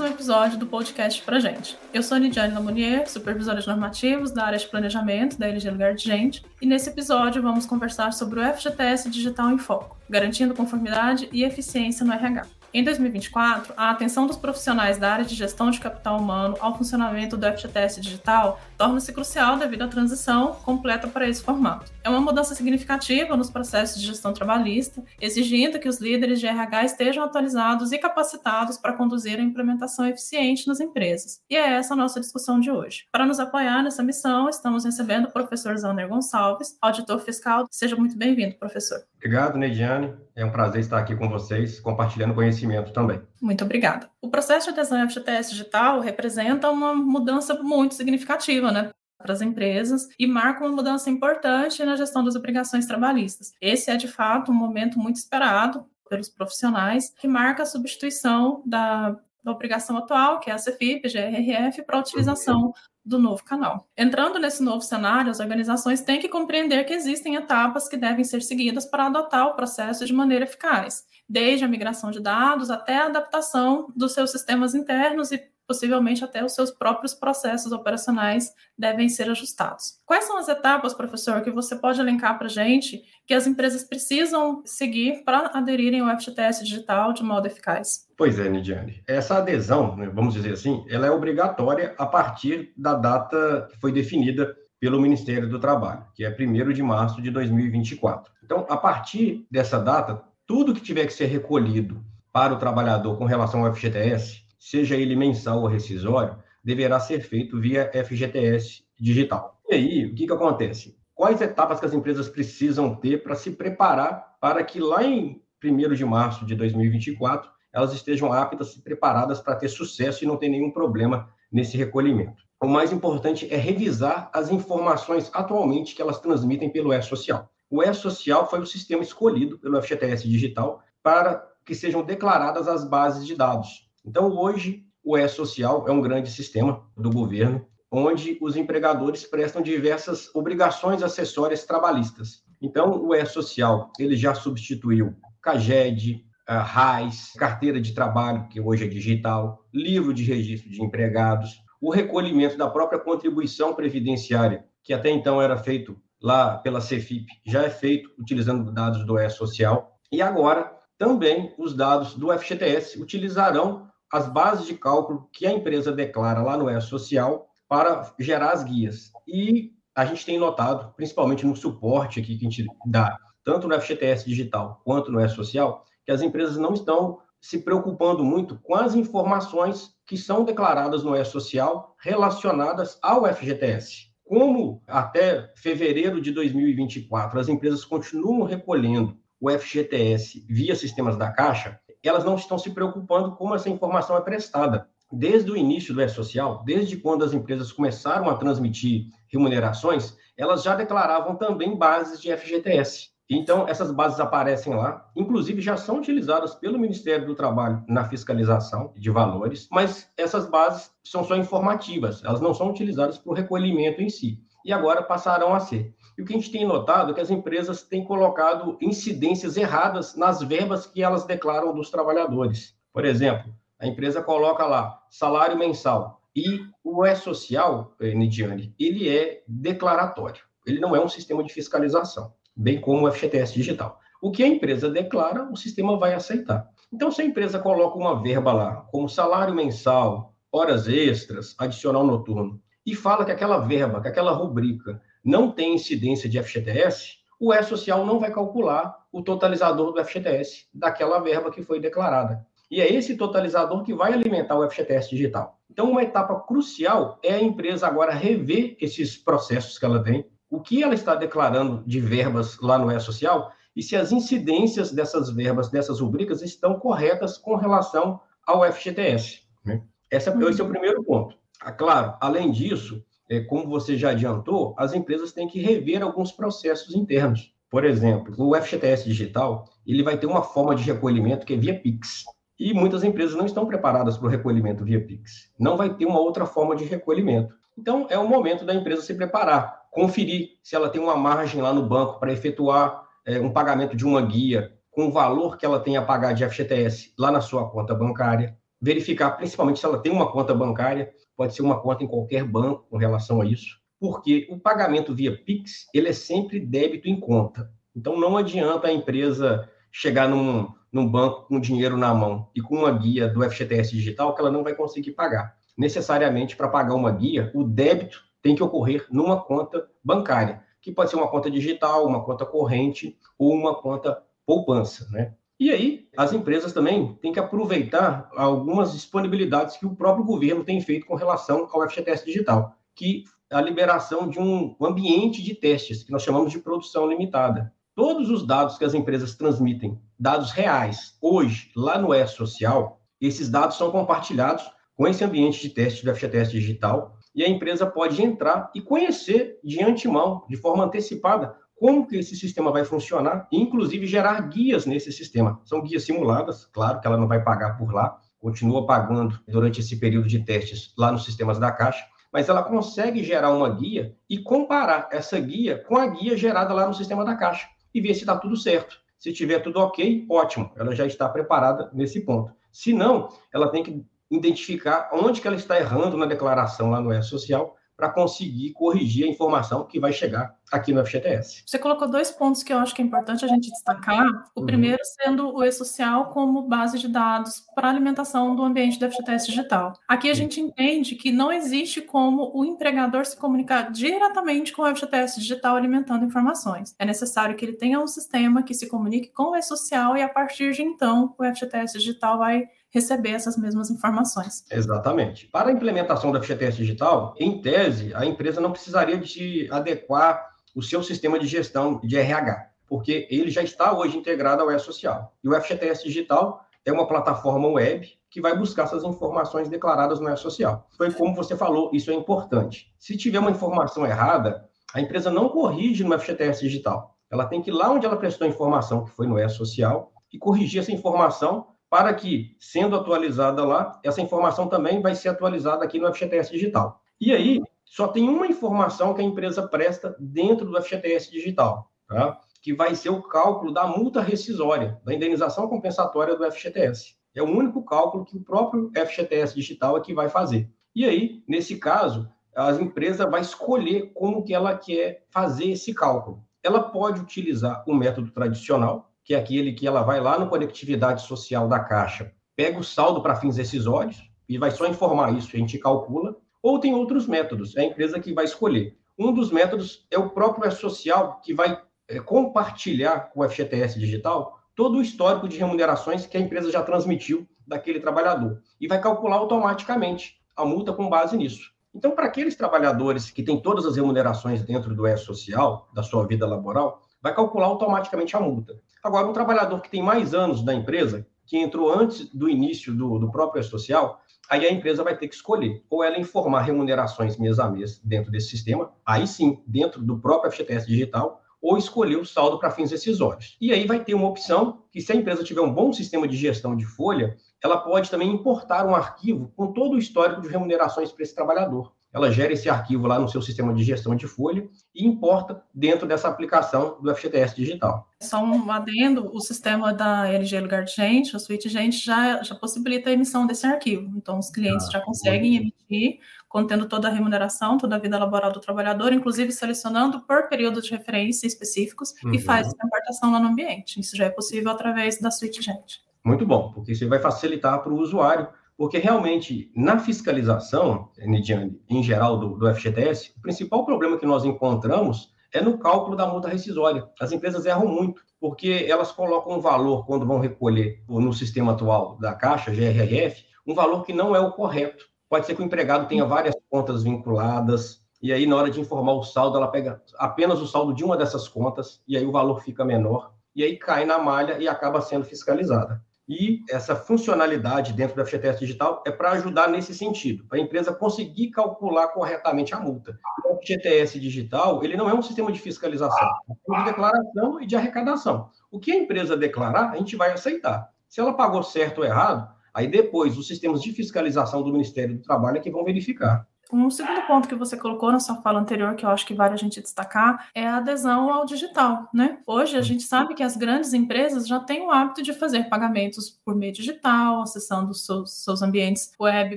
Um episódio do podcast Pra Gente. Eu sou a Lidiane Lamonier, supervisora de normativos da área de planejamento da LG Lugar de Gente, e nesse episódio vamos conversar sobre o FGTS Digital em Foco, garantindo conformidade e eficiência no RH. Em 2024, a atenção dos profissionais da área de gestão de capital humano ao funcionamento do FGTS digital torna-se crucial devido à transição completa para esse formato. É uma mudança significativa nos processos de gestão trabalhista, exigindo que os líderes de RH estejam atualizados e capacitados para conduzir a implementação eficiente nas empresas. E é essa a nossa discussão de hoje. Para nos apoiar nessa missão, estamos recebendo o professor Zander Gonçalves, auditor fiscal. Seja muito bem-vindo, professor. Obrigado, Nediane. É um prazer estar aqui com vocês, compartilhando conhecimento também. Muito obrigada. O processo de adesão ao FGTS digital representa uma mudança muito significativa, né? Para as empresas e marca uma mudança importante na gestão das obrigações trabalhistas. Esse é, de fato, um momento muito esperado pelos profissionais, que marca a substituição da, da obrigação atual, que é a CFIP, GRF, para a utilização do novo canal. Entrando nesse novo cenário, as organizações têm que compreender que existem etapas que devem ser seguidas para adotar o processo de maneira eficaz, desde a migração de dados até a adaptação dos seus sistemas internos e possivelmente até os seus próprios processos operacionais devem ser ajustados. Quais são as etapas, professor, que você pode elencar para a gente que as empresas precisam seguir para aderirem ao FGTS digital de modo eficaz? Pois é, Nidiane. Essa adesão, né, vamos dizer assim, ela é obrigatória a partir da data que foi definida pelo Ministério do Trabalho, que é 1 de março de 2024. Então, a partir dessa data, tudo que tiver que ser recolhido para o trabalhador com relação ao FGTS, seja ele mensal ou rescisório, deverá ser feito via FGTS digital. E aí, o que, que acontece? Quais etapas que as empresas precisam ter para se preparar para que lá em 1 de março de 2024 elas estejam aptas e preparadas para ter sucesso e não ter nenhum problema nesse recolhimento. O mais importante é revisar as informações atualmente que elas transmitem pelo E-Social. O E-Social foi o sistema escolhido pelo FGTS Digital para que sejam declaradas as bases de dados. Então, hoje, o E-Social é um grande sistema do governo, onde os empregadores prestam diversas obrigações acessórias trabalhistas. Então, o E-Social, ele já substituiu CAGED, RAIS, carteira de trabalho, que hoje é digital, livro de registro de empregados, o recolhimento da própria contribuição previdenciária, que até então era feito lá pela Cefip, já é feito utilizando dados do E-Social, e agora também os dados do FGTS utilizarão as bases de cálculo que a empresa declara lá no E-Social para gerar as guias. E a gente tem notado, principalmente no suporte aqui que a gente dá, tanto no FGTS digital quanto no E-Social, que as empresas não estão se preocupando muito com as informações que são declaradas no E-Social relacionadas ao FGTS. Como até fevereiro de 2024 as empresas continuam recolhendo o FGTS via sistemas da Caixa, elas não estão se preocupando como essa informação é prestada. Desde o início do E-Social, desde quando as empresas começaram a transmitir remunerações, elas já declaravam também bases de FGTS. Então, essas bases aparecem lá, inclusive já são utilizadas pelo Ministério do Trabalho na fiscalização de valores, mas essas bases são só informativas, elas não são utilizadas para o recolhimento em si. E agora passarão a ser. E o que a gente tem notado é que as empresas têm colocado incidências erradas nas verbas que elas declaram dos trabalhadores. Por exemplo, a empresa coloca lá salário mensal e o E-Social, eh, Nidiane, ele é declaratório. Ele não é um sistema de fiscalização, bem como o FGTS digital. O que a empresa declara, o sistema vai aceitar. Então, se a empresa coloca uma verba lá, como salário mensal, horas extras, adicional noturno, e fala que aquela verba, que aquela rubrica não tem incidência de FGTS, o E-Social não vai calcular o totalizador do FGTS daquela verba que foi declarada. E é esse totalizador que vai alimentar o FGTS digital. Então, uma etapa crucial é a empresa agora rever esses processos que ela tem, o que ela está declarando de verbas lá no E-Social e se as incidências dessas verbas, dessas rubricas, estão corretas com relação ao FGTS. Né? Esse, é, esse é o primeiro ponto. Ah, claro, além disso, é, como você já adiantou, as empresas têm que rever alguns processos internos. Por exemplo, o FGTS digital, ele vai ter uma forma de recolhimento que é via Pix. E muitas empresas não estão preparadas para o recolhimento via Pix. Não vai ter uma outra forma de recolhimento. Então, é o momento da empresa se preparar, conferir se ela tem uma margem lá no banco para efetuar é, um pagamento de uma guia com o valor que ela tem a pagar de FGTS lá na sua conta bancária, verificar principalmente se ela tem uma conta bancária, pode ser uma conta em qualquer banco com relação a isso, porque o pagamento via Pix, ele é sempre débito em conta. Então não adianta a empresa chegar num, num banco com dinheiro na mão e com uma guia do FGTS digital que ela não vai conseguir pagar. Necessariamente, para pagar uma guia, o débito tem que ocorrer numa conta bancária, que pode ser uma conta digital, uma conta corrente ou uma conta poupança, né? E aí, as empresas também têm que aproveitar algumas disponibilidades que o próprio governo tem feito com relação ao FGTS digital, que a liberação de um ambiente de testes, que nós chamamos de produção limitada. Todos os dados que as empresas transmitem, dados reais, hoje, lá no E-Social, esses dados são compartilhados com esse ambiente de teste do FGTS digital e a empresa pode entrar e conhecer de antemão, de forma antecipada, como que esse sistema vai funcionar, e inclusive gerar guias nesse sistema. São guias simuladas, claro que ela não vai pagar por lá, continua pagando durante esse período de testes lá nos sistemas da Caixa, mas ela consegue gerar uma guia e comparar essa guia com a guia gerada lá no sistema da Caixa e ver se está tudo certo. Se tiver tudo ok, ótimo, ela já está preparada nesse ponto. Se não, ela tem que identificar onde que ela está errando na declaração lá no E-Social para conseguir corrigir a informação que vai chegar aqui no FGTS. Você colocou dois pontos que eu acho que é importante a gente destacar. O uhum. primeiro sendo o e-social como base de dados para alimentação do ambiente do FGTS digital. Aqui a gente entende que não existe como o empregador se comunicar diretamente com o FGTS digital alimentando informações. É necessário que ele tenha um sistema que se comunique com o e-social e a partir de então o FGTS digital vai receber essas mesmas informações. Exatamente. Para a implementação da FGTS digital, em tese, a empresa não precisaria de adequar o seu sistema de gestão de RH, porque ele já está hoje integrado ao E-Social. E o FGTS digital é uma plataforma web que vai buscar essas informações declaradas no E-Social. Foi como você falou, isso é importante. Se tiver uma informação errada, a empresa não corrige no FGTS digital. Ela tem que ir lá onde ela prestou a informação, que foi no E-Social, e corrigir essa informação para que, sendo atualizada lá, essa informação também vai ser atualizada aqui no FGTS Digital. E aí, só tem uma informação que a empresa presta dentro do FGTS Digital, tá? que vai ser o cálculo da multa rescisória, da indenização compensatória do FGTS. É o único cálculo que o próprio FGTS Digital é que vai fazer. E aí, nesse caso, a empresa vai escolher como que ela quer fazer esse cálculo. Ela pode utilizar o método tradicional, que é aquele que ela vai lá no Conectividade Social da Caixa, pega o saldo para fins decisórios e vai só informar isso, a gente calcula, ou tem outros métodos, é a empresa que vai escolher. Um dos métodos é o próprio E-Social, que vai é, compartilhar com o FGTS Digital todo o histórico de remunerações que a empresa já transmitiu daquele trabalhador e vai calcular automaticamente a multa com base nisso. Então, para aqueles trabalhadores que têm todas as remunerações dentro do E-Social, da sua vida laboral, vai calcular automaticamente a multa. Agora, um trabalhador que tem mais anos da empresa, que entrou antes do início do, do próprio social, aí a empresa vai ter que escolher ou ela informar remunerações mês a mês dentro desse sistema, aí sim, dentro do próprio FGTS digital, ou escolher o saldo para fins decisórios. E aí vai ter uma opção que, se a empresa tiver um bom sistema de gestão de folha, ela pode também importar um arquivo com todo o histórico de remunerações para esse trabalhador ela gera esse arquivo lá no seu sistema de gestão de folha e importa dentro dessa aplicação do FGTS digital. Só um adendo, o sistema da LG Lugar de Gente, o Suite Gente, já, já possibilita a emissão desse arquivo. Então, os clientes ah, já conseguem emitir, contendo toda a remuneração, toda a vida laboral do trabalhador, inclusive selecionando por período de referência específicos uhum. e faz essa importação lá no ambiente. Isso já é possível através da Suite Gente. Muito bom, porque isso vai facilitar para o usuário porque realmente, na fiscalização, Nidiane, em geral do, do FGTS, o principal problema que nós encontramos é no cálculo da multa rescisória. As empresas erram muito, porque elas colocam um valor, quando vão recolher no sistema atual da Caixa, GRRF, um valor que não é o correto. Pode ser que o empregado tenha várias contas vinculadas, e aí, na hora de informar o saldo, ela pega apenas o saldo de uma dessas contas, e aí o valor fica menor, e aí cai na malha e acaba sendo fiscalizada. E essa funcionalidade dentro da FGTS Digital é para ajudar nesse sentido, para a empresa conseguir calcular corretamente a multa. O FGTS Digital, ele não é um sistema de fiscalização, é de declaração e de arrecadação. O que a empresa declarar, a gente vai aceitar. Se ela pagou certo ou errado, aí depois os sistemas de fiscalização do Ministério do Trabalho é que vão verificar. Um segundo ponto que você colocou na sua fala anterior, que eu acho que vale a gente destacar, é a adesão ao digital, né? Hoje a gente sabe que as grandes empresas já têm o hábito de fazer pagamentos por meio digital, acessando seus, seus ambientes web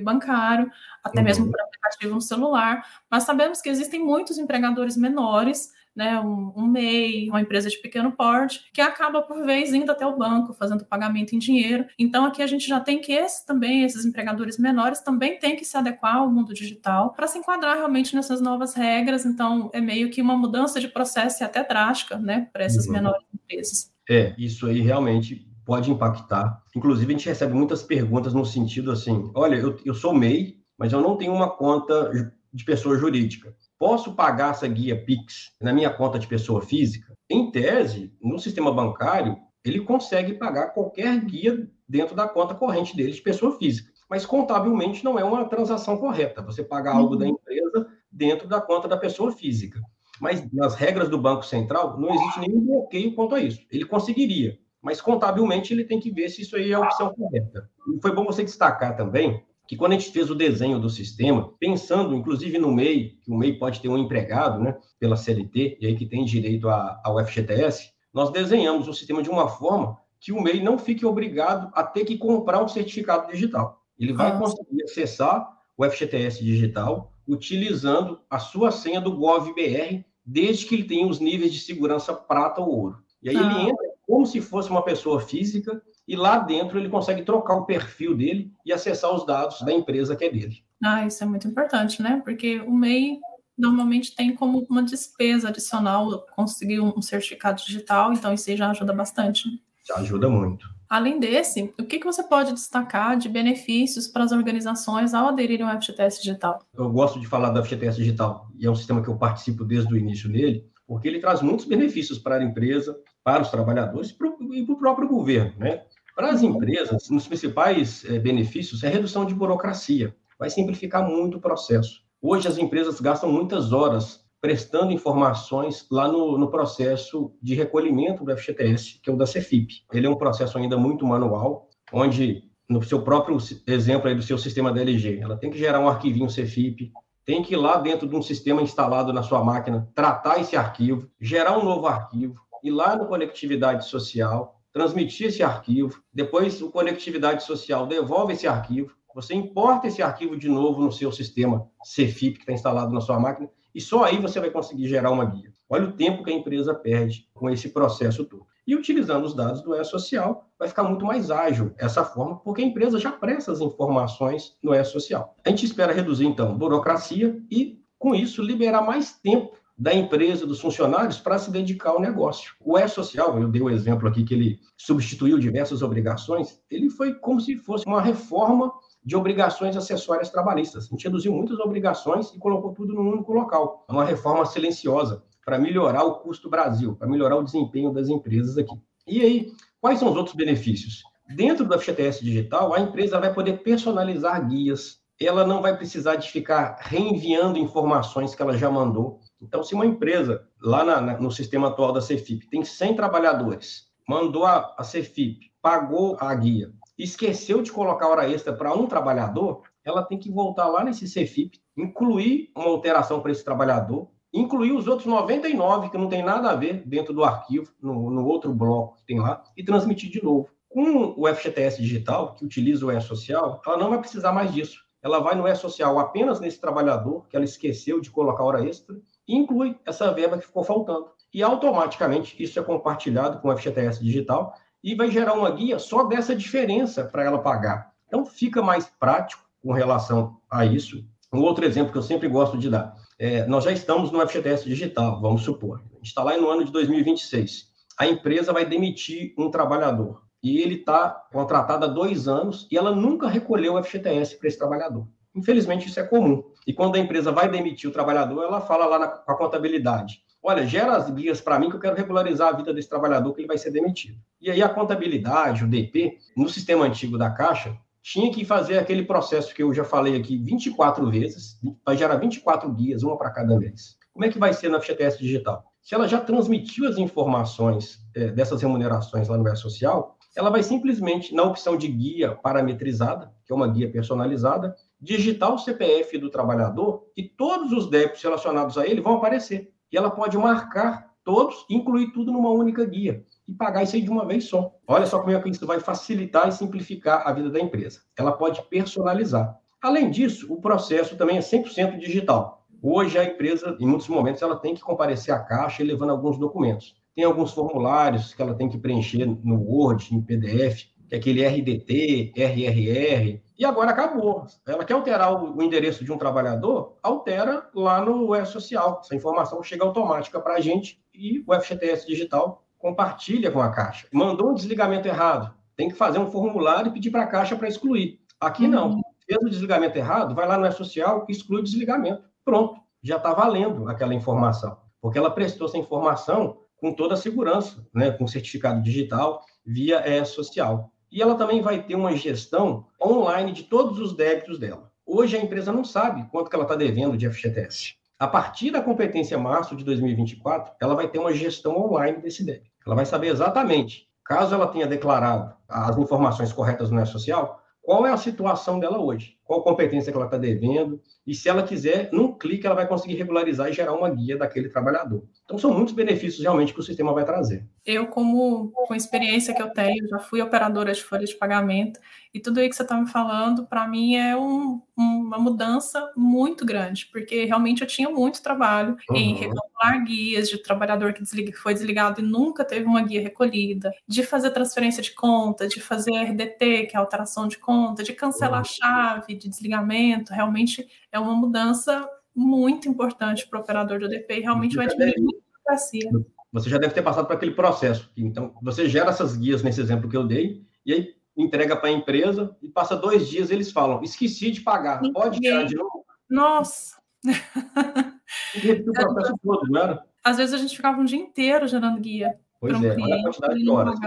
bancário, até uhum. mesmo por aplicativo no celular, mas sabemos que existem muitos empregadores menores né, um, um MEI, uma empresa de pequeno porte, que acaba por vez indo até o banco, fazendo pagamento em dinheiro. Então aqui a gente já tem que esse, também esses empregadores menores também têm que se adequar ao mundo digital para se enquadrar realmente nessas novas regras. Então é meio que uma mudança de processo e até drástica, né, para essas uhum. menores empresas. É, isso aí realmente pode impactar. Inclusive a gente recebe muitas perguntas no sentido assim, olha, eu, eu sou MEI, mas eu não tenho uma conta de pessoa jurídica. Posso pagar essa guia Pix na minha conta de pessoa física? Em tese, no sistema bancário, ele consegue pagar qualquer guia dentro da conta corrente dele de pessoa física. Mas contabilmente não é uma transação correta. Você pagar algo da uhum. empresa dentro da conta da pessoa física. Mas nas regras do Banco Central não existe nenhum bloqueio quanto a isso. Ele conseguiria, mas contabilmente ele tem que ver se isso aí é a opção correta. E foi bom você destacar também que quando a gente fez o desenho do sistema, pensando inclusive no MEI, que o MEI pode ter um empregado, né, pela CLT, e aí que tem direito a, ao FGTS, nós desenhamos o sistema de uma forma que o MEI não fique obrigado a ter que comprar um certificado digital. Ele vai Nossa. conseguir acessar o FGTS digital utilizando a sua senha do GovBR, desde que ele tenha os níveis de segurança prata ou ouro. E aí ah. ele entra como se fosse uma pessoa física e lá dentro ele consegue trocar o perfil dele e acessar os dados da empresa que é dele. Ah, isso é muito importante, né? Porque o MEI normalmente tem como uma despesa adicional conseguir um certificado digital, então isso já ajuda bastante. Já ajuda muito. Além desse, o que, que você pode destacar de benefícios para as organizações ao aderirem ao FGTS Digital? Eu gosto de falar do FGTS Digital, e é um sistema que eu participo desde o início nele, porque ele traz muitos benefícios para a empresa, para os trabalhadores e para o próprio governo. Né? Para as empresas, um dos principais é, benefícios é a redução de burocracia. Vai simplificar muito o processo. Hoje, as empresas gastam muitas horas prestando informações lá no, no, processo de recolhimento do FGTS, que é o da Cefip. Ele é um processo ainda muito manual, onde, no seu próprio exemplo aí do seu sistema DLG, ela tem que gerar um arquivinho Cefip, tem que ir lá dentro de um sistema instalado na sua máquina, tratar esse arquivo, gerar um novo arquivo, ir lá no Conectividade Social, transmitir esse arquivo, depois o Conectividade Social devolve esse arquivo, você importa esse arquivo de novo no seu sistema CFIP que está instalado na sua máquina, e só aí você vai conseguir gerar uma guia. Olha o tempo que a empresa perde com esse processo todo. E utilizando os dados do E-Social, vai ficar muito mais ágil essa forma, porque a empresa já presta as informações no E-Social. A gente espera reduzir, então, burocracia e, com isso, liberar mais tempo da empresa, dos funcionários, para se dedicar ao negócio. O E-Social, eu dei o um exemplo aqui que ele substituiu diversas obrigações, ele foi como se fosse uma reforma de obrigações acessórias trabalhistas. A gente reduziu muitas obrigações e colocou tudo num único local. É uma reforma silenciosa para melhorar o custo Brasil, para melhorar o desempenho das empresas aqui. E aí, quais são os outros benefícios? Dentro do FGTS Digital, a empresa vai poder personalizar guias, ela não vai precisar de ficar reenviando informações que ela já mandou. Então, se uma empresa, lá na, na, no sistema atual da Cefip, tem 100 trabalhadores, mandou a, a Cefip, pagou a guia, esqueceu de colocar hora extra para um trabalhador, ela tem que voltar lá nesse Cefip, incluir uma alteração para esse trabalhador, incluir os outros 99 que não tem nada a ver dentro do arquivo, no, no outro bloco que tem lá, e transmitir de novo. Com o FGTS digital, que utiliza o E-Social, ela não vai precisar mais disso. Ela vai no E-Social apenas nesse trabalhador, que ela esqueceu de colocar hora extra, e inclui essa verba que ficou faltando. E automaticamente isso é compartilhado com o FGTS digital e vai gerar uma guia só dessa diferença para ela pagar. Então fica mais prático com relação a isso. Um outro exemplo que eu sempre gosto de dar é, nós já estamos no FGTS digital, vamos supor. A gente está lá no ano de 2026. A empresa vai demitir um trabalhador e ele está contratado há dois anos e ela nunca recolheu o FGTS para esse trabalhador. Infelizmente, isso é comum. E quando a empresa vai demitir o trabalhador, ela fala lá na, com a contabilidade: olha, gera as guias para mim que eu quero regularizar a vida desse trabalhador que ele vai ser demitido. E aí a contabilidade, o DP, no sistema antigo da Caixa, tinha que fazer aquele processo que eu já falei aqui 24 vezes, vai gerar 24 guias, uma para cada mês. Como é que vai ser na FGTS digital? Se ela já transmitiu as informações é, dessas remunerações lá no E-Social, ela vai simplesmente, na opção de guia parametrizada, que é uma guia personalizada, digitar o CPF do trabalhador e todos os débitos relacionados a ele vão aparecer. E ela pode marcar todos, incluir tudo numa única guia e pagar isso aí de uma vez só. Olha só como é que isso vai facilitar e simplificar a vida da empresa. Ela pode personalizar. Além disso, o processo também é 100% digital. Hoje a empresa, em muitos momentos, ela tem que comparecer à caixa levando alguns documentos. Tem alguns formulários que ela tem que preencher no Word, em PDF, que é aquele RDT, RRR, e agora acabou. Ela quer alterar o, endereço de um trabalhador, altera lá no E-Social. Essa informação chega automática para a gente e o FGTS Digital compartilha com a Caixa. Mandou um desligamento errado, tem que fazer um formulário e pedir para a Caixa para excluir. Aqui não. Uhum. Fez o desligamento errado, vai lá no E-Social e exclui o desligamento. Pronto, já está valendo aquela informação. Porque ela prestou essa informação com toda a segurança, né, com certificado digital via E-Social. E ela também vai ter uma gestão online de todos os débitos dela. Hoje a empresa não sabe quanto que ela está devendo de FGTS. A partir da competência março de 2024, ela vai ter uma gestão online desse débito. Ela vai saber exatamente, caso ela tenha declarado as informações corretas no E-Social, qual é a situação dela hoje, qual competência que ela está devendo, e se ela quiser, num clique, ela vai conseguir regularizar e gerar uma guia daquele trabalhador. Então, são muitos benefícios realmente que o sistema vai trazer. Eu, como com a experiência que eu tenho, já fui operadora de folha de pagamento, e tudo aí que você está me falando, para mim, é um, uma mudança muito grande, porque realmente eu tinha muito trabalho uhum. em recalcular guias de trabalhador que desliga, foi desligado e nunca teve uma guia recolhida, de fazer transferência de conta, de fazer RDT, que é alteração de conta, de cancelar uhum. chave de desligamento. Realmente é uma mudança muito importante para o operador de ODP e realmente vai diminuir a burocracia. Você já deve ter passado por aquele processo. Então, você gera essas guias nesse exemplo que eu dei, e aí entrega para a empresa e passa dois dias eles falam: esqueci de pagar, pode gerar de novo? Nossa! o processo todo, não era? Às vezes a gente ficava um dia inteiro gerando guia. Pois um é, cliente, olha a quantidade de horas.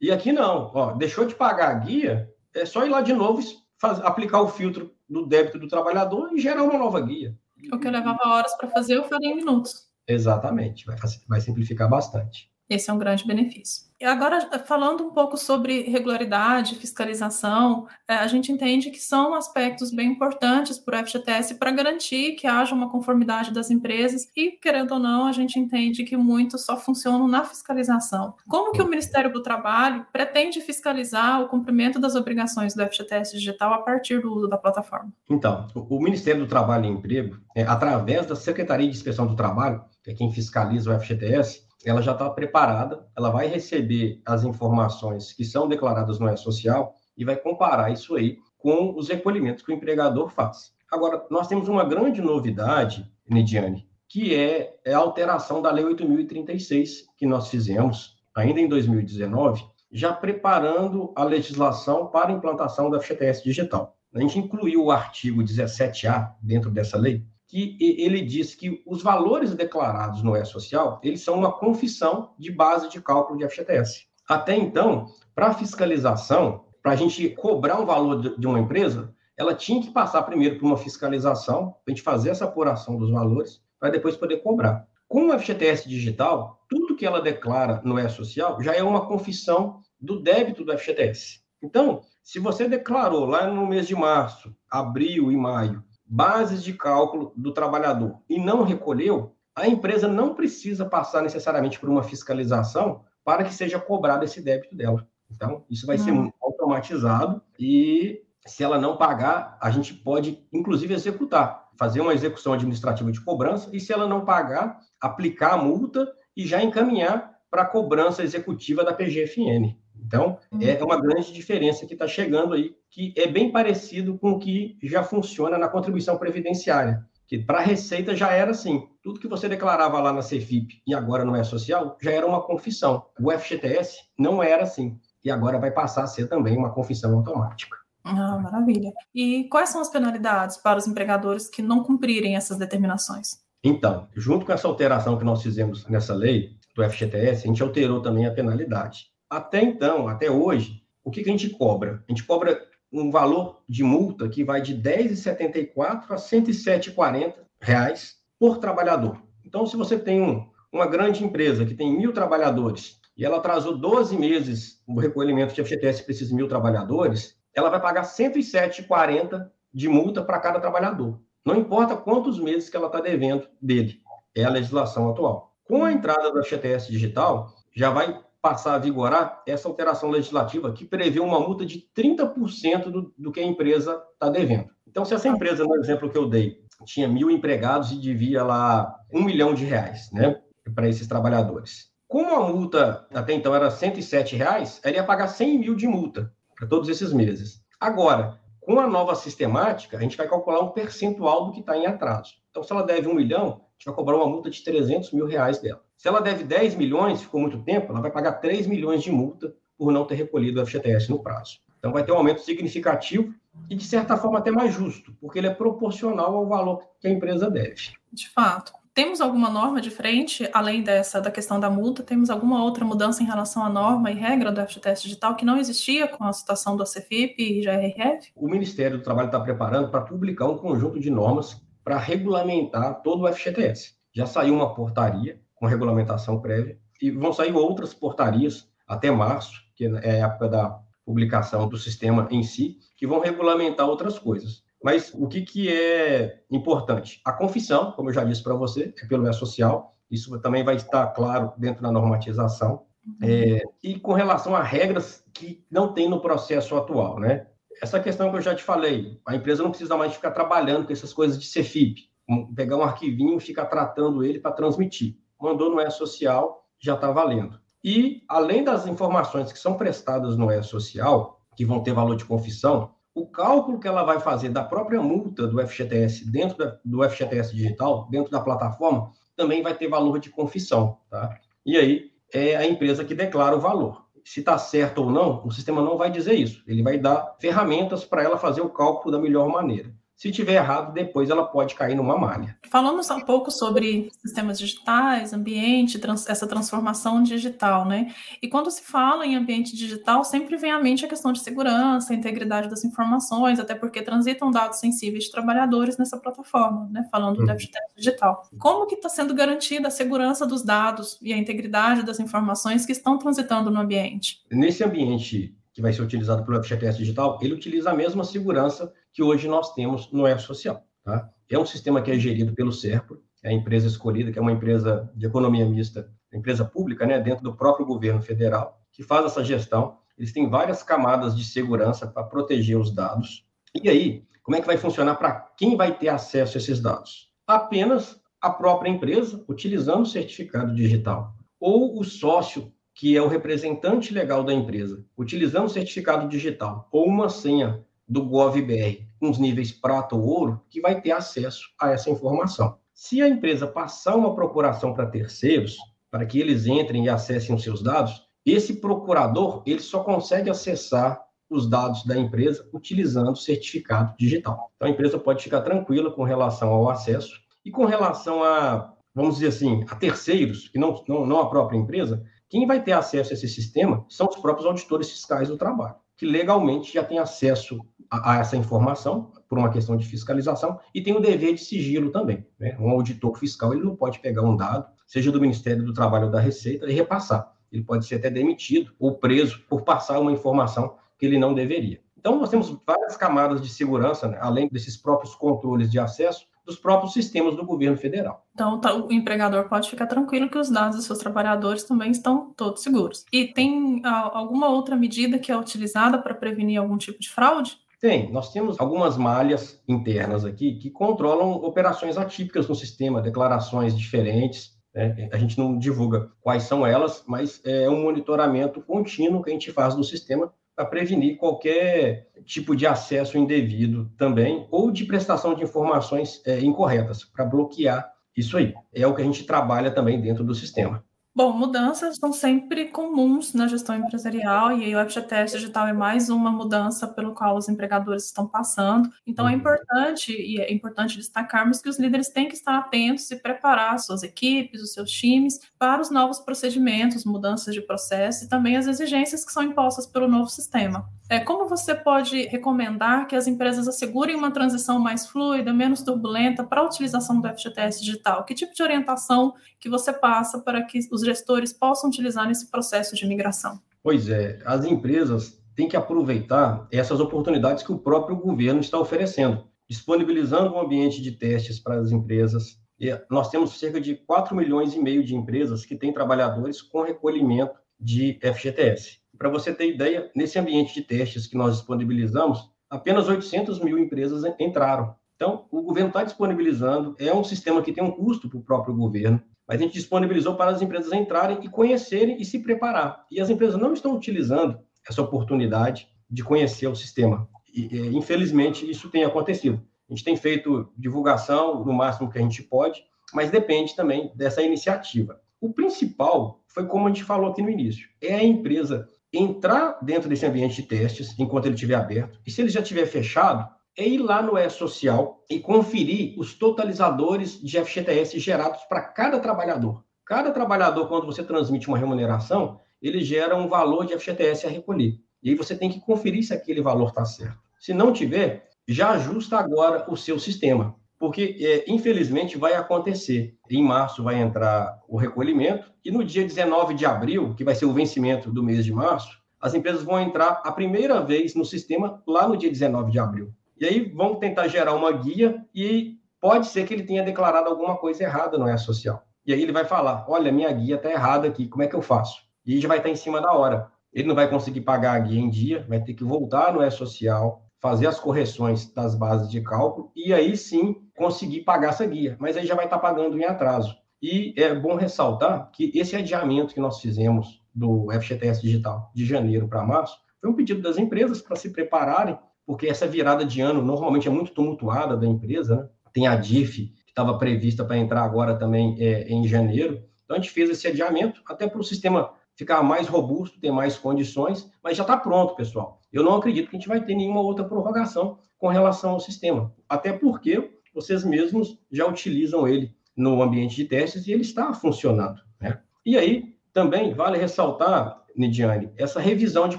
E aqui não, ó, deixou de pagar a guia, é só ir lá de novo faz, aplicar o filtro do débito do trabalhador e gerar uma nova guia. O que eu levava horas para fazer, eu faria em minutos. Exatamente, vai, vai simplificar bastante. Esse é um grande benefício. Agora, falando um pouco sobre regularidade, fiscalização, é, a gente entende que são aspectos bem importantes para o FGTS para garantir que haja uma conformidade das empresas e, querendo ou não, a gente entende que muitos só funcionam na fiscalização. Como que o Ministério do Trabalho pretende fiscalizar o cumprimento das obrigações do FGTS digital a partir do uso da plataforma? Então, o Ministério do Trabalho e Emprego, é, através da Secretaria de Inspeção do Trabalho, que é quem fiscaliza o FGTS, ela já está preparada, ela vai receber as informações que são declaradas no E-Social e vai comparar isso aí com os recolhimentos que o empregador faz. Agora, nós temos uma grande novidade, Nidiane, que é, é a alteração da Lei 8.036, que nós fizemos ainda em 2019, já preparando a legislação para a implantação da FGTS digital. A gente incluiu o artigo 17A dentro dessa lei, que ele diz que os valores declarados no E-Social, eles são uma confissão de base de cálculo de FGTS. Até então, para fiscalização, para a gente cobrar um valor de uma empresa, ela tinha que passar primeiro por uma fiscalização, para a gente fazer essa apuração dos valores, para depois poder cobrar. Com o FGTS digital, tudo que ela declara no E-Social já é uma confissão do débito do FGTS. Então, se você declarou lá no mês de março, abril e maio bases de cálculo do trabalhador e não recolheu, a empresa não precisa passar necessariamente por uma fiscalização para que seja cobrado esse débito dela. Então, isso vai ser hum. automatizado e se ela não pagar, a gente pode, inclusive, executar, fazer uma execução administrativa de cobrança e, se ela não pagar, aplicar a multa e já encaminhar para a cobrança executiva da PGFN. Então, uhum. é uma grande diferença que está chegando aí, que é bem parecido com o que já funciona na contribuição previdenciária. Que para a Receita já era assim. Tudo que você declarava lá na CFIP e agora não é social, já era uma confissão. O FGTS não era assim. E agora vai passar a ser também uma confissão automática. Ah, maravilha. E quais são as penalidades para os empregadores que não cumprirem essas determinações? Então, junto com essa alteração que nós fizemos nessa lei do FGTS, a gente alterou também a penalidade. Até então, até hoje, o que, que a gente cobra? A gente cobra um valor de multa que vai de R$ 10,74 a 107,40 reais por trabalhador. Então, se você tem um, uma grande empresa que tem mil trabalhadores e ela atrasou 12 meses o recolhimento de FGTS para esses mil trabalhadores, ela vai pagar R$ 107,40 de multa para cada trabalhador. Não importa quantos meses que ela está devendo dele. É a legislação atual. Com a entrada do FGTS digital, já vai passar a vigorar essa alteração legislativa que prevê uma multa de 30% do, do que a empresa está devendo. Então, se essa empresa, no exemplo que eu dei, tinha mil empregados e devia lá um milhão de reais né, para esses trabalhadores. Como a multa até então era 107 reais, ela ia pagar 100 mil de multa para todos esses meses. Agora, com a nova sistemática, a gente vai calcular um percentual do que está em atraso. Então, se ela deve um milhão, vai cobrar uma multa de 300 mil reais dela. Se ela deve 10 milhões, ficou muito tempo, ela vai pagar 3 milhões de multa por não ter recolhido o FGTS no prazo. Então, vai ter um aumento significativo e, de certa forma, até mais justo, porque ele é proporcional ao valor que a empresa deve. De fato. Temos alguma norma diferente, além dessa da questão da multa? Temos alguma outra mudança em relação à norma e regra do FGTS digital que não existia com a situação do ACFIP e JRF? O Ministério do Trabalho está preparando para publicar um conjunto de normas para regulamentar todo o FGTS. Já saiu uma portaria com regulamentação prévia e vão sair outras portarias até março, que é a época da publicação do sistema em si, que vão regulamentar outras coisas. Mas o que, que é importante? A confissão, como eu já disse para você, é pelo E-Social, isso também vai estar claro dentro da normatização. Uhum. É, e com relação a regras que não tem no processo atual, né? Essa questão que eu já te falei, a empresa não precisa mais ficar trabalhando com essas coisas de CFIP, pegar um arquivinho e ficar tratando ele para transmitir. Mandou no E-Social, já está valendo. E, além das informações que são prestadas no E-Social, que vão ter valor de confissão, o cálculo que ela vai fazer da própria multa do FGTS dentro do FGTS digital, dentro da plataforma, também vai ter valor de confissão, tá? E aí é a empresa que declara o valor. Se está certo ou não, o sistema não vai dizer isso. Ele vai dar ferramentas para ela fazer o cálculo da melhor maneira. Se tiver errado, depois ela pode cair numa malha. Falamos um pouco sobre sistemas digitais, ambiente, trans, essa transformação digital, né? E quando se fala em ambiente digital, sempre vem à mente a questão de segurança, integridade das informações, até porque transitam dados sensíveis de trabalhadores nessa plataforma, né? Falando uhum. do FGTS digital. Como que está sendo garantida a segurança dos dados e a integridade das informações que estão transitando no ambiente? Nesse ambiente que vai ser utilizado pelo FGTS digital, ele utiliza a mesma segurança que hoje nós temos no E-Social. Tá? É um sistema que é gerido pelo SERPRO, é a empresa escolhida, que é uma empresa de economia mista, empresa pública, né, dentro do próprio governo federal, que faz essa gestão. Eles têm várias camadas de segurança para proteger os dados. E aí, como é que vai funcionar para quem vai ter acesso a esses dados? Apenas a própria empresa, utilizando o certificado digital, ou o sócio, que é o representante legal da empresa, utilizando certificado digital, ou uma senha do GovBR os níveis prata ou ouro que vai ter acesso a essa informação. Se a empresa passar uma procuração para terceiros, para que eles entrem e acessem os seus dados, esse procurador ele só consegue acessar os dados da empresa utilizando certificado digital. Então a empresa pode ficar tranquila com relação ao acesso e com relação a, vamos dizer assim, a terceiros, que não, não, não a própria empresa, quem vai ter acesso a esse sistema são os próprios auditores fiscais do trabalho, que legalmente já têm acesso a, a, essa informação por uma questão de fiscalização e tem o dever de sigilo também. Né? Um auditor fiscal ele não pode pegar um dado, seja do Ministério do Trabalho ou da Receita, e repassar. Ele pode ser até demitido ou preso por passar uma informação que ele não deveria. Então, nós temos várias camadas de segurança, né? além desses próprios controles de acesso, dos próprios sistemas do governo federal. Então, tá, o empregador pode ficar tranquilo que os dados dos seus trabalhadores também estão todos seguros. E tem ah, alguma outra medida que é utilizada para prevenir algum tipo de fraude? Tem, nós temos algumas malhas internas aqui que controlam operações atípicas no sistema, declarações diferentes. Né? A gente não divulga quais são elas, mas é um monitoramento contínuo que a gente faz do sistema para prevenir qualquer tipo de acesso indevido também, ou de prestação de informações é, incorretas, para bloquear isso aí. É o que a gente trabalha também dentro do sistema. Bom, mudanças são sempre comuns na gestão empresarial e aí o FGTS digital é mais uma mudança pelo qual os empregadores estão passando. Então é uhum. importante e é importante destacarmos que os líderes têm que estar atentos e preparar suas equipes, os seus times para os novos procedimentos, mudanças de processo e também as exigências que são impostas pelo novo sistema. É, como você pode recomendar que as empresas assegurem uma transição mais fluida, menos turbulenta para a utilização do FGTS digital? Que tipo de orientação que você passa para que os gestores possam utilizar nesse processo de migração? Pois é, as empresas têm que aproveitar essas oportunidades que o próprio governo está oferecendo, disponibilizando um ambiente de testes para as empresas. E nós temos cerca de 4 milhões e meio de empresas que têm trabalhadores com recolhimento de FGTS. Para você ter ideia, nesse ambiente de testes que nós disponibilizamos, apenas 800 mil empresas entraram. Então, o governo está disponibilizando, é um sistema que tem um custo para o próprio governo, mas a gente disponibilizou para as empresas entrarem e conhecerem e se preparar. E as empresas não estão utilizando essa oportunidade de conhecer o sistema. E, infelizmente, isso tem acontecido. A gente tem feito divulgação no máximo que a gente pode, mas depende também dessa iniciativa. O principal foi como a gente falou aqui no início, é a empresa entrar dentro desse ambiente de testes enquanto ele estiver aberto, e se ele já estiver fechado, é ir lá no E-Social e conferir os totalizadores de FGTS gerados para cada trabalhador. Cada trabalhador, quando você transmite uma remuneração, ele gera um valor de FGTS a recolher. E aí você tem que conferir se aquele valor está certo. Se não tiver, já ajusta agora o seu sistema. Porque, é, infelizmente, vai acontecer. Em março vai entrar o recolhimento, e no dia 19 de abril, que vai ser o vencimento do mês de março, as empresas vão entrar a primeira vez no sistema lá no dia 19 de abril. E aí vão tentar gerar uma guia e pode ser que ele tenha declarado alguma coisa errada no E-Social. E aí ele vai falar: olha, minha guia está errada aqui, como é que eu faço? E já vai estar em cima da hora. Ele não vai conseguir pagar a guia em dia, vai ter que voltar no E-Social, fazer as correções das bases de cálculo e aí sim conseguir pagar essa guia, mas aí já vai estar pagando em atraso. E é bom ressaltar que esse adiamento que nós fizemos do FGTS digital de janeiro para março foi um pedido das empresas para se prepararem, porque essa virada de ano normalmente é muito tumultuada da empresa, né? Tem a DIF, que estava prevista para entrar agora também é, em janeiro. Então a gente fez esse adiamento até para o sistema ficar mais robusto, ter mais condições, mas já está pronto, pessoal. Eu não acredito que a gente vai ter nenhuma outra prorrogação com relação ao sistema, até porque vocês mesmos já utilizam ele no ambiente de testes e ele está funcionando. Né? E aí, também vale ressaltar, Nidiane, essa revisão de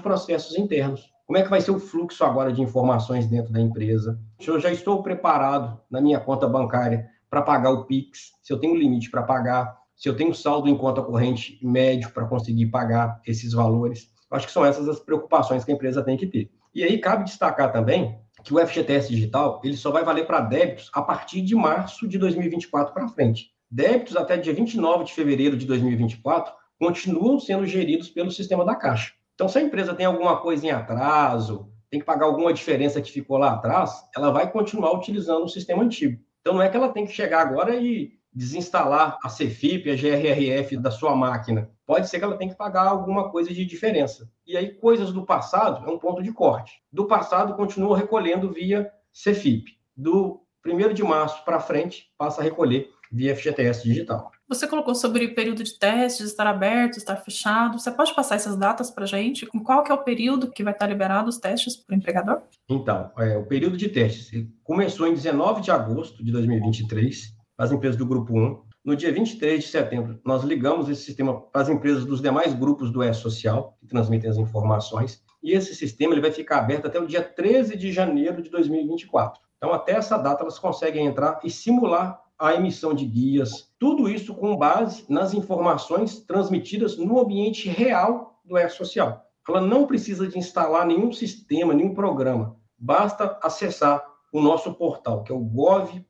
processos internos. Como é que vai ser o fluxo agora de informações dentro da empresa? Se eu já estou preparado na minha conta bancária para pagar o PIX, se eu tenho limite para pagar, se eu tenho saldo em conta corrente médio para conseguir pagar esses valores. Acho que são essas as preocupações que a empresa tem que ter. E aí cabe destacar também que o FGTS digital ele só vai valer para débitos a partir de março de 2024 para frente. Débitos até dia 29 de fevereiro de 2024 continuam sendo geridos pelo sistema da Caixa. Então, se a empresa tem alguma coisa em atraso, tem que pagar alguma diferença que ficou lá atrás, ela vai continuar utilizando o sistema antigo. Então, não é que ela tem que chegar agora e desinstalar a CFIP, a GRRF da sua máquina. Pode ser que ela tenha que pagar alguma coisa de diferença. E aí, coisas do passado é um ponto de corte. Do passado, continua recolhendo via CFIP. Do 1 de março para frente, passa a recolher via FGTS digital. Você colocou sobre o período de testes, estar aberto, estar fechado. Você pode passar essas datas para a gente? Qual que é o período que vai estar liberado os testes para o empregador? Então, é, o período de testes começou em 19 de agosto de 2023 as empresas do grupo 1. No dia 23 de setembro, nós ligamos esse sistema para as empresas dos demais grupos do E-Social, que transmitem as informações, e esse sistema ele vai ficar aberto até o dia 13 de janeiro de 2024. Então, até essa data, elas conseguem entrar e simular a emissão de guias, tudo isso com base nas informações transmitidas no ambiente real do E-Social. Ela não precisa de instalar nenhum sistema, nenhum programa. Basta acessar o nosso portal, que é o gov.br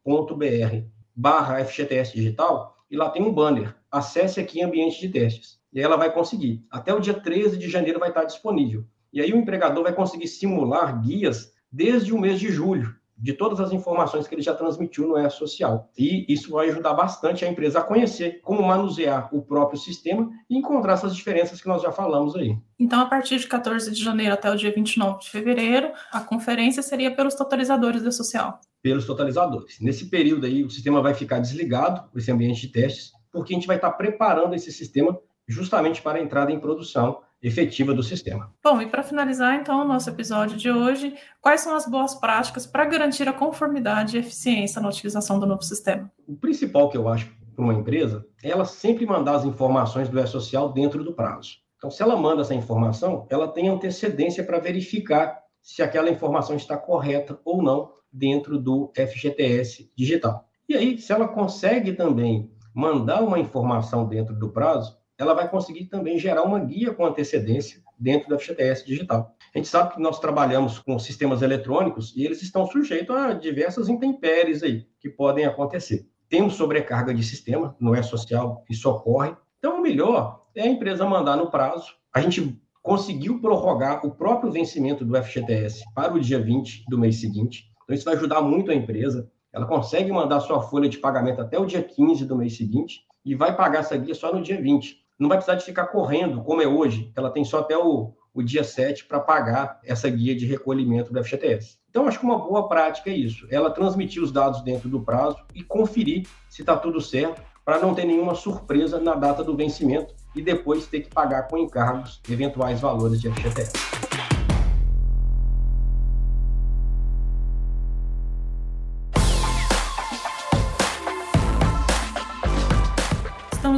barra FGTS Digital, e lá tem um banner, acesse aqui em ambiente de testes. E aí ela vai conseguir. Até o dia 13 de janeiro vai estar disponível. E aí o empregador vai conseguir simular guias desde o mês de julho, de todas as informações que ele já transmitiu no E-Social. E isso vai ajudar bastante a empresa a conhecer como manusear o próprio sistema e encontrar essas diferenças que nós já falamos aí. Então, a partir de 14 de janeiro até o dia 29 de fevereiro, a conferência seria pelos totalizadores do E-Social pelos totalizadores. Nesse período aí, o sistema vai ficar desligado, esse ambiente de testes, porque a gente vai estar preparando esse sistema justamente para a entrada em produção efetiva do sistema. Bom, e para finalizar então o nosso episódio de hoje, quais são as boas práticas para garantir a conformidade e eficiência na utilização do novo sistema? O principal que eu acho para uma empresa é ela sempre mandar as informações do E-Social dentro do prazo. Então, se ela manda essa informação, ela tem antecedência para verificar se aquela informação está correta ou não dentro do FGTS digital. E aí, se ela consegue também mandar uma informação dentro do prazo, ela vai conseguir também gerar uma guia com antecedência dentro do FGTS digital. A gente sabe que nós trabalhamos com sistemas eletrônicos e eles estão sujeitos a diversas intempéries aí que podem acontecer. Temos sobrecarga de sistema, não é social, isso ocorre. Então, o melhor é a empresa mandar no prazo. A gente conseguiu prorrogar o próprio vencimento do FGTS para o dia 20 do mês seguinte. Então, isso vai ajudar muito a empresa. Ela consegue mandar sua folha de pagamento até o dia 15 do mês seguinte e vai pagar essa guia só no dia 20 não vai precisar de ficar correndo, como é hoje, ela tem só até o, o dia 7 para pagar essa guia de recolhimento do FGTS. Então, acho que uma boa prática é isso, ela transmitir os dados dentro do prazo e conferir se está tudo certo, para não ter nenhuma surpresa na data do vencimento e depois ter que pagar com encargos eventuais valores de FGTS.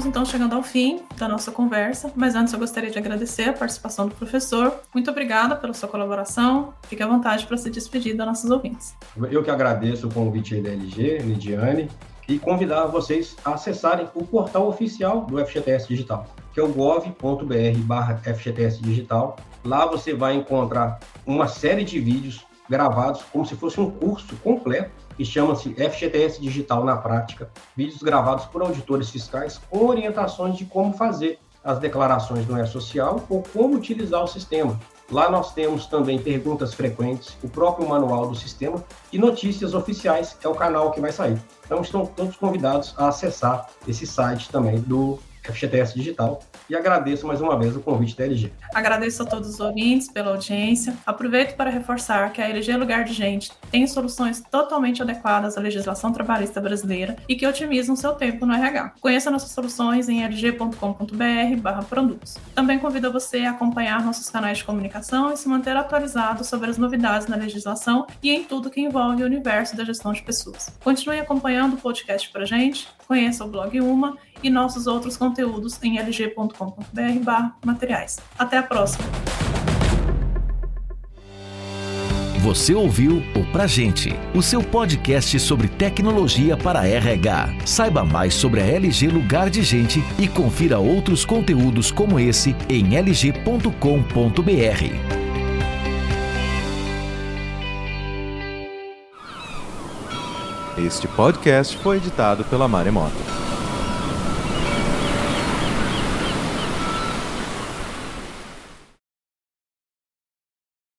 Então chegando ao fim da nossa conversa, mas antes eu gostaria de agradecer a participação do professor. Muito obrigada pela sua colaboração. Fique à vontade para se despedir das nossas ouvintes. Eu que agradeço o convite da LG, Lidiane, e convidar vocês a acessarem o portal oficial do FGTS Digital, que é o gov.br/fgts digital. Lá você vai encontrar uma série de vídeos gravados como se fosse um curso completo que chama-se FGTS Digital na Prática, vídeos gravados por auditores fiscais com orientações de como fazer as declarações do E-Social ou como utilizar o sistema. Lá nós temos também perguntas frequentes, o próprio manual do sistema e notícias oficiais, é o canal que vai sair. Então estão todos convidados a acessar esse site também do FGTS Digital. E agradeço mais uma vez o convite da LG. Agradeço a todos os ouvintes pela audiência. Aproveito para reforçar que a LG Lugar de Gente tem soluções totalmente adequadas à legislação trabalhista brasileira e que otimizam seu tempo no RH. Conheça nossas soluções em lg.com.br/produtos. Também convido você a acompanhar nossos canais de comunicação e se manter atualizado sobre as novidades na legislação e em tudo que envolve o universo da gestão de pessoas. Continue acompanhando o podcast para gente, conheça o blog Uma e nossos outros conteúdos em lg.com.br/materiais. Até a próxima. Você ouviu o Pra Gente, o seu podcast sobre tecnologia para RH. Saiba mais sobre a LG Lugar de Gente e confira outros conteúdos como esse em lg.com.br. Este podcast foi editado pela Maremoto.